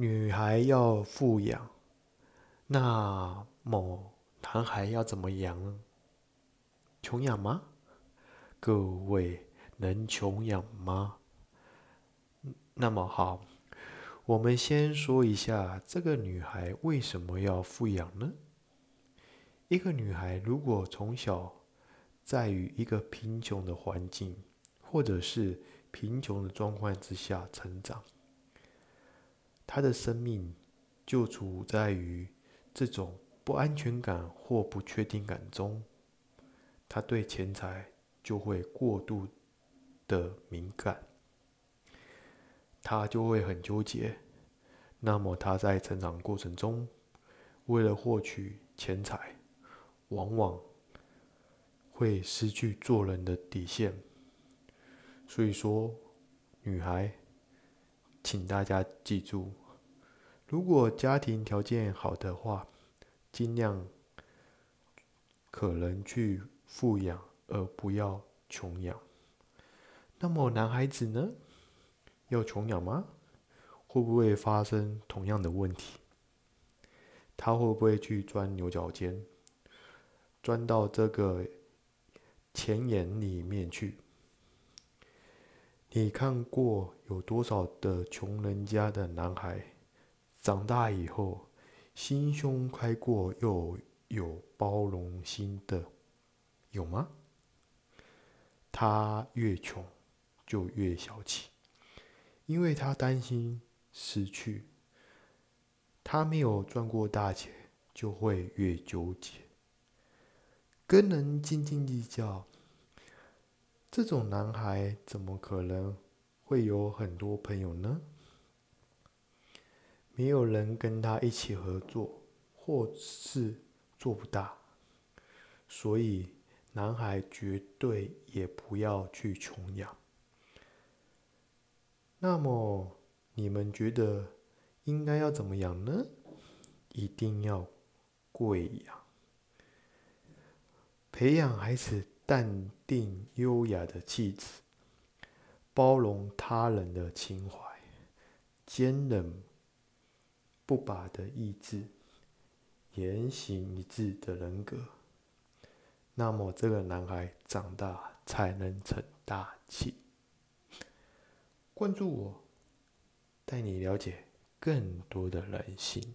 女孩要富养，那么男孩要怎么养呢？穷养吗？各位能穷养吗？那么好，我们先说一下这个女孩为什么要富养呢？一个女孩如果从小在于一个贫穷的环境，或者是贫穷的状况之下成长，他的生命就处在于这种不安全感或不确定感中，他对钱财就会过度的敏感，他就会很纠结。那么他在成长过程中，为了获取钱财，往往会失去做人的底线。所以说，女孩，请大家记住，如果家庭条件好的话，尽量可能去富养，而不要穷养。那么男孩子呢，要穷养吗？会不会发生同样的问题？他会不会去钻牛角尖，钻到这个钱眼里面去？你看过有多少的穷人家的男孩，长大以后心胸开阔又有包容心的，有吗？他越穷就越小气，因为他担心失去。他没有赚过大钱，就会越纠结，跟人斤斤计较。这种男孩怎么可能会有很多朋友呢？没有人跟他一起合作，或是做不大。所以，男孩绝对也不要去穷养。那么，你们觉得应该要怎么养呢？一定要贵养，培养孩子。淡定优雅的气质，包容他人的情怀，坚韧不拔的意志，言行一致的人格，那么这个男孩长大才能成大器。关注我，带你了解更多的人性。